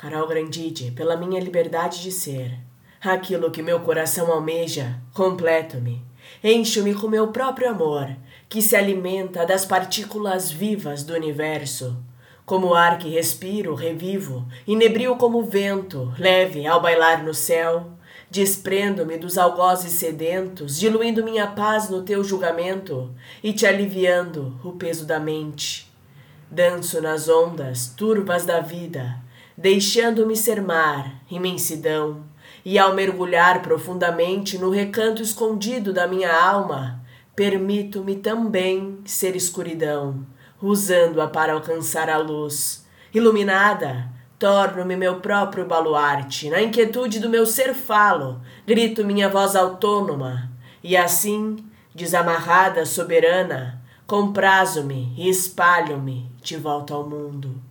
Carol Grandide, pela minha liberdade de ser. Aquilo que meu coração almeja, completo-me. Encho-me com meu próprio amor, que se alimenta das partículas vivas do universo. Como o ar que respiro, revivo, inebrio como vento, leve ao bailar no céu. Desprendo-me dos algozes sedentos, diluindo minha paz no teu julgamento e te aliviando o peso da mente. Danço nas ondas turvas da vida, deixando-me ser mar, imensidão, e ao mergulhar profundamente no recanto escondido da minha alma, permito-me também ser escuridão, usando-a para alcançar a luz. Iluminada, torno-me meu próprio baluarte, na inquietude do meu ser falo, grito minha voz autônoma, e assim, desamarrada, soberana, comprazo-me e espalho-me de volta ao mundo.